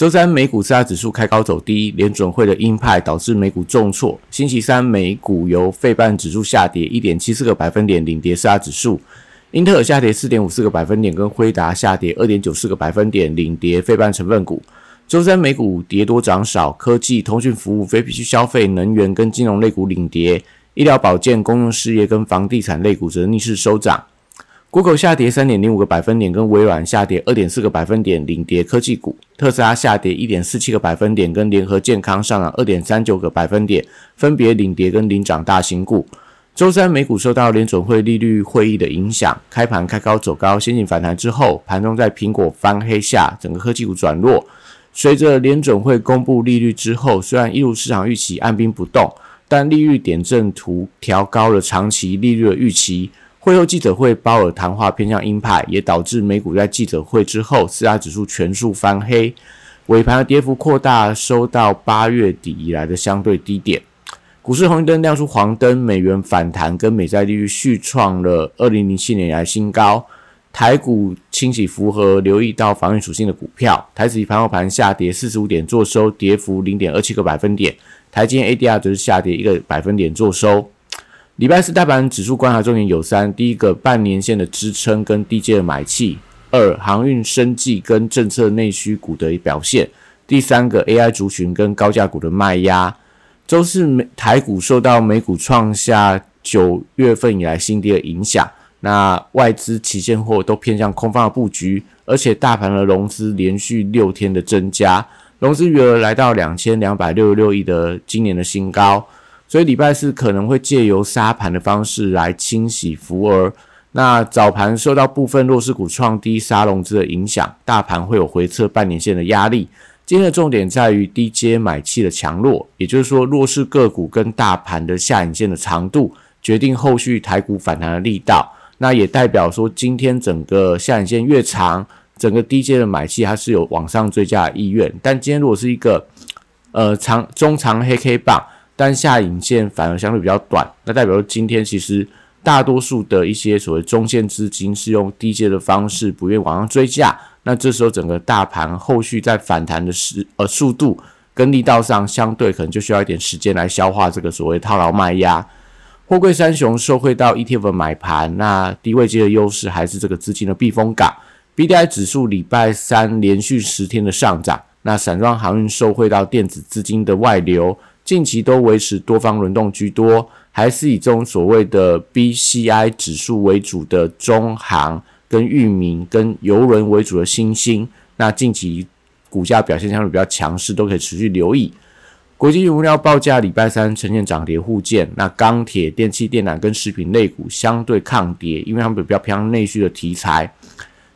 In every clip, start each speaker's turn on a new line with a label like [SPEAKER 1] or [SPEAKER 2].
[SPEAKER 1] 周三美股四大指数开高走低，联准会的鹰派导致美股重挫。星期三美股由费半指数下跌一点七四个百分点领跌四大指数，英特尔下跌四点五四个百分点，跟辉达下跌二点九四个百分点领跌费半成分股。周三美股跌多涨少，科技、通讯服务、非必需消费、能源跟金融类股领跌，医疗保健、公用事业跟房地产类股则逆势收涨。Google 下跌三点零五个百分点，跟微软下跌二点四个百分点，领跌科技股；特斯拉下跌一点四七个百分点，跟联合健康上涨二点三九个百分点，分别领跌跟领涨大型股。周三美股受到联准会利率会议的影响，开盘开高走高，先行反弹之后，盘中在苹果翻黑下，整个科技股转弱。随着联准会公布利率之后，虽然一如市场预期按兵不动，但利率点阵图调高了长期利率的预期。会后记者会，鲍尔谈话偏向鹰派，也导致美股在记者会之后，四大指数全数翻黑，尾盘的跌幅扩大，收到八月底以来的相对低点。股市红绿灯亮出黄灯，美元反弹跟美债利率续创了二零零七年以来新高。台股清洗符合留意到防御属性的股票，台指盘后盘下跌四十五点，做收跌幅零点二七个百分点。台积 ADR 则是下跌一个百分点，做收。礼拜四大盘指数观察重点有三：第一个半年线的支撑跟低阶的买气；二航运、生技跟政策内需股的表现；第三个 AI 族群跟高价股的卖压。周四美台股受到美股创下九月份以来新低的影响，那外资期现货都偏向空方的布局，而且大盘的融资连续六天的增加，融资余额来到两千两百六十六亿的今年的新高。所以礼拜四可能会借由杀盘的方式来清洗浮额。那早盘受到部分弱势股创低杀融资的影响，大盘会有回撤半年线的压力。今天的重点在于低阶买气的强弱，也就是说弱势个股跟大盘的下影线的长度，决定后续台股反弹的力道。那也代表说，今天整个下影线越长，整个低阶的买气它是有往上追加的意愿。但今天如果是一个呃长中长黑 K 棒。但下影线反而相对比较短，那代表说今天其实大多数的一些所谓中线资金是用低阶的方式不愿往上追价，那这时候整个大盘后续在反弹的时呃速度跟力道上相对可能就需要一点时间来消化这个所谓套牢卖压。货柜三雄受惠到 ETF 买盘，那低位阶的优势还是这个资金的避风港。BDI 指数礼拜三连续十天的上涨，那散装航运受惠到电子资金的外流。近期都维持多方轮动居多，还是以这种所谓的 BCI 指数为主的中航、跟域名、跟邮轮为主的新兴，那近期股价表现相对比较强势，都可以持续留意。国际原料报价礼拜三呈现涨跌互见，那钢铁、电气电缆跟食品类股相对抗跌，因为他们比较偏向内需的题材。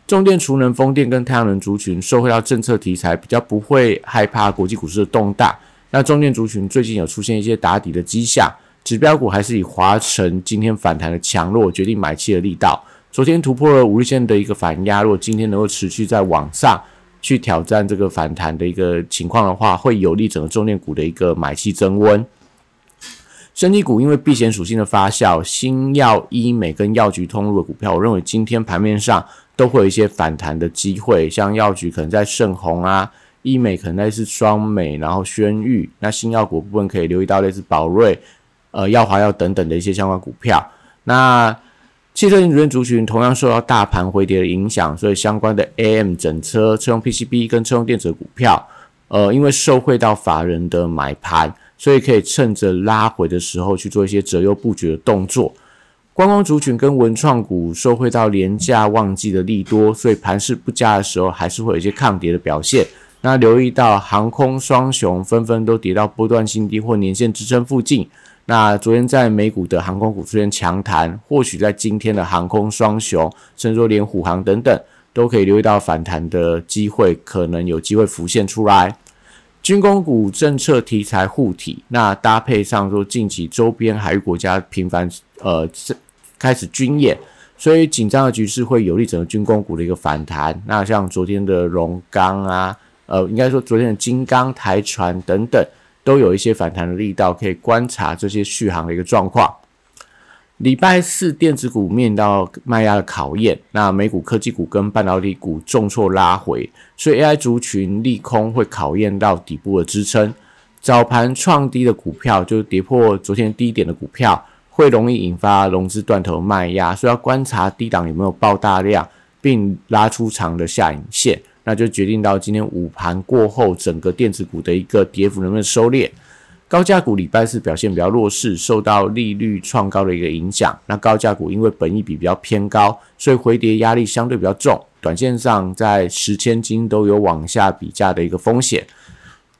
[SPEAKER 1] 重电、储能、风电跟太阳能族群受惠到政策题材，比较不会害怕国际股市的动荡。那中电族群最近有出现一些打底的迹象，指标股还是以华晨今天反弹的强弱决定买气的力道。昨天突破了五日线的一个反压，如果今天能够持续在往上去挑战这个反弹的一个情况的话，会有利整个重电股的一个买气增温。生技股因为避险属性的发酵，新药、医美跟药局通路的股票，我认为今天盘面上都会有一些反弹的机会，像药局可能在盛虹啊。医美可能类似双美，然后轩誉，那新药股部分可以留意到类似宝瑞、呃药华药等等的一些相关股票。那汽车零组件族群同样受到大盘回跌的影响，所以相关的 AM 整车、车用 PCB 跟车用电子股票，呃，因为受惠到法人的买盘，所以可以趁着拉回的时候去做一些择优布局的动作。观光族群跟文创股受惠到廉价旺季的利多，所以盘势不佳的时候，还是会有一些抗跌的表现。那留意到航空双雄纷纷都跌到波段新低或年线支撑附近。那昨天在美股的航空股出现强弹，或许在今天的航空双雄，甚至说连虎航等等，都可以留意到反弹的机会，可能有机会浮现出来。军工股政策题材护体，那搭配上说近期周边海域国家频繁呃开始军演，所以紧张的局势会有利整个军工股的一个反弹。那像昨天的荣钢啊，呃，应该说昨天的金刚、台船等等，都有一些反弹的力道，可以观察这些续航的一个状况。礼拜四电子股面到卖压的考验，那美股科技股跟半导体股重挫拉回，所以 AI 族群利空会考验到底部的支撑。早盘创低的股票，就是跌破昨天低点的股票，会容易引发融资断头卖压，所以要观察低档有没有爆大量，并拉出长的下影线，那就决定到今天午盘过后，整个电子股的一个跌幅能不能收敛。高价股礼拜四表现比较弱势，受到利率创高的一个影响。那高价股因为本益比比较偏高，所以回跌压力相对比较重。短线上在十千金都有往下比价的一个风险。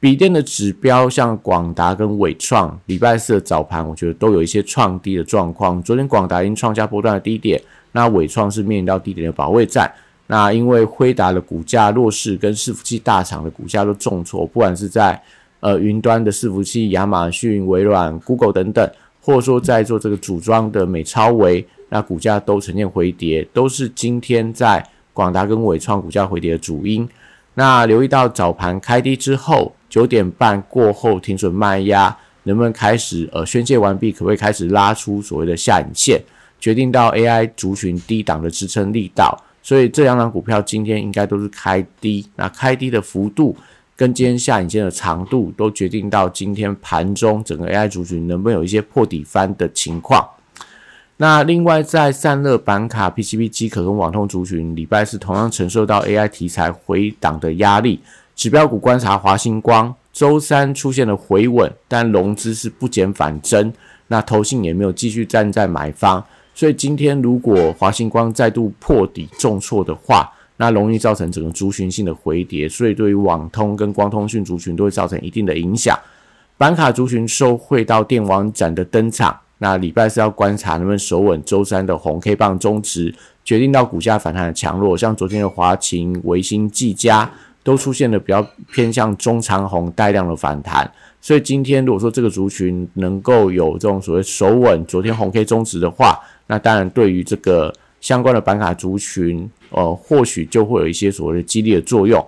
[SPEAKER 1] 笔电的指标像广达跟伟创，礼拜四的早盘我觉得都有一些创低的状况。昨天广达已经创下波段的低点，那伟创是面临到低点的保卫战。那因为辉达的股价弱势，跟伺服器大厂的股价都重挫，不管是在呃，云端的伺服器，亚马逊、微软、Google 等等，或者说在做这个组装的美超维，那股价都呈现回跌，都是今天在广达跟伟创股价回跌的主因。那留意到早盘开低之后，九点半过后停损卖压，能不能开始呃宣泄完毕，可不可以开始拉出所谓的下影线，决定到 AI 族群低档的支撑力道。所以这两档股票今天应该都是开低，那开低的幅度。跟今天下影线的长度都决定到今天盘中整个 AI 族群能不能有一些破底翻的情况。那另外在散热板卡、PCB 机壳跟网通族群，礼拜四同样承受到 AI 题材回档的压力。指标股观察华星光，周三出现了回稳，但融资是不减反增，那投信也没有继续站在买方，所以今天如果华星光再度破底重挫的话，那容易造成整个族群性的回跌，所以对于网通跟光通讯族群都会造成一定的影响。板卡族群受惠到电网展的登场，那礼拜四要观察能不能守稳周三的红 K 棒中值，决定到股价反弹的强弱。像昨天的华勤、维新、技嘉都出现了比较偏向中长红带量的反弹，所以今天如果说这个族群能够有这种所谓守稳昨天红 K 中值的话，那当然对于这个相关的板卡族群。呃，或许就会有一些所谓的激励的作用。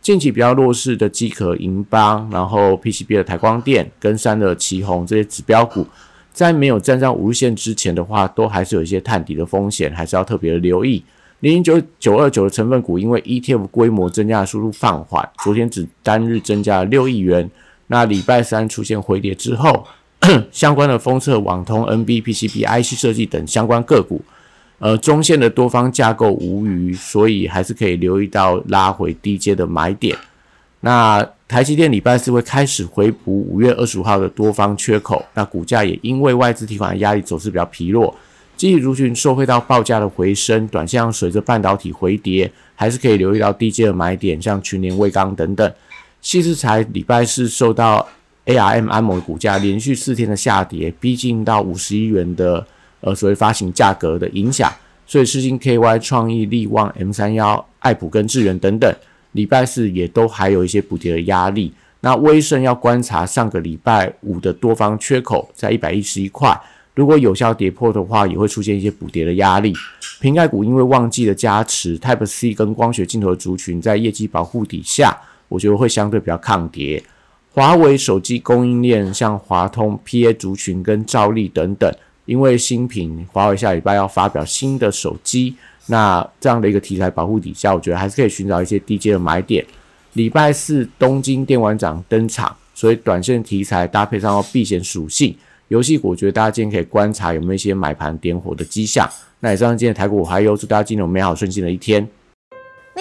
[SPEAKER 1] 近期比较弱势的机壳银邦，然后 PCB 的台光电跟三的旗宏这些指标股，在没有站上五日线之前的话，都还是有一些探底的风险，还是要特别的留意。零零九九二九的成分股，因为 ETF 规模增加的速度放缓，昨天只单日增加了六亿元。那礼拜三出现回跌之后，相关的封测、网通、NB、PCB、IC 设计等相关个股。呃，中线的多方架构无虞，所以还是可以留意到拉回低阶的买点。那台积电礼拜四会开始回补五月二十五号的多方缺口，那股价也因为外资提款的压力走势比较疲弱，基体族群受惠到报价的回升，短线上随着半导体回跌，还是可以留意到低阶的买点，像群联、威刚等等。细制材礼拜四受到 ARM 安某的股价连续四天的下跌，逼近到五十亿元的。呃，所谓发行价格的影响，所以世金 KY、创意、力旺、M 三幺、爱普跟智源等等，礼拜四也都还有一些补跌的压力。那威盛要观察上个礼拜五的多方缺口在一百一十一块，如果有效跌破的话，也会出现一些补跌的压力。瓶盖股因为旺季的加持，Type C 跟光学镜头的族群在业绩保护底下，我觉得会相对比较抗跌。华为手机供应链像华通、PA 族群跟兆力等等。因为新品华为下礼拜要发表新的手机，那这样的一个题材保护底下，我觉得还是可以寻找一些低阶的买点。礼拜四东京电玩展登场，所以短线题材搭配上避险属性，游戏股我觉得大家今天可以观察有没有一些买盘点火的迹象。那以上今天台股还有祝大家今天有美好顺心的一天。